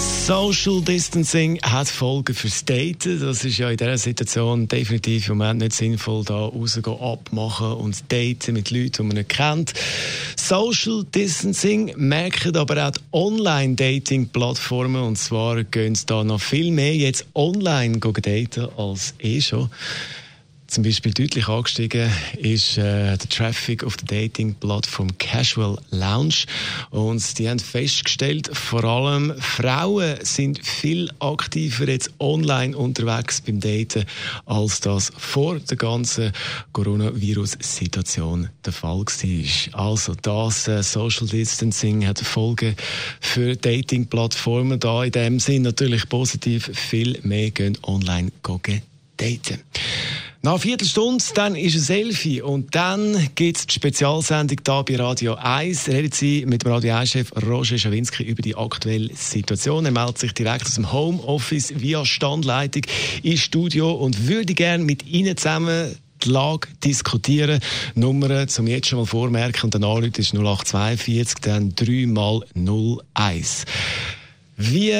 Social Distancing hat Folgen fürs Daten. Das ist ja in dieser Situation definitiv im Moment nicht sinnvoll, da rausgehen, abmachen und daten mit Leuten, die man nicht kennt. Social Distancing merken aber auch Online-Dating-Plattformen und zwar gehen da noch viel mehr jetzt online daten als eh schon zum Beispiel deutlich angestiegen ist äh, der Traffic auf der Dating-Plattform Casual Lounge. Und die haben festgestellt, vor allem Frauen sind viel aktiver jetzt online unterwegs beim Daten, als das vor der ganzen Coronavirus-Situation der Fall war. Also das äh, Social Distancing hat Folgen für Dating-Plattformen da in dem Sinn natürlich positiv. Viel mehr gehen online daten. Nach einer Viertelstunde, dann ist es Selfie und dann gibt es die Spezialsendung hier bei Radio 1. Redet Sie mit dem Radio 1-Chef Roger Schawinski über die aktuelle Situation. Er meldet sich direkt aus dem Homeoffice via Standleitung ins Studio und würde gerne mit Ihnen zusammen die Lage diskutieren. Nummer zum jetzt schon mal vormerken und dann ist 0842, dann 3 mal 01. Wie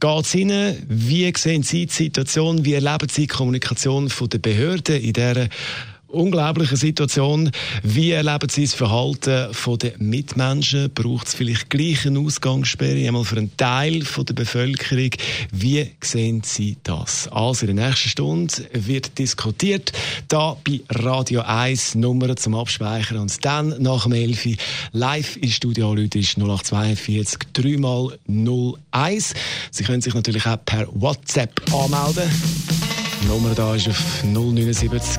geht es Ihnen? Wie sehen Sie die Situation? Wie erleben Sie die Kommunikation der Behörden in dieser unglaublichen Situation. Wie erleben Sie das Verhalten der Mitmenschen? Braucht es vielleicht gleich eine Ausgangssperre, einmal für einen Teil der Bevölkerung? Wie sehen Sie das? Also in der nächsten Stunde wird diskutiert, da bei Radio 1 Nummer zum Abspeichern und dann nach dem 11 live im Studio Leute ist 0842 3 mal 01. Sie können sich natürlich auch per WhatsApp anmelden. Die Nummer da ist auf 079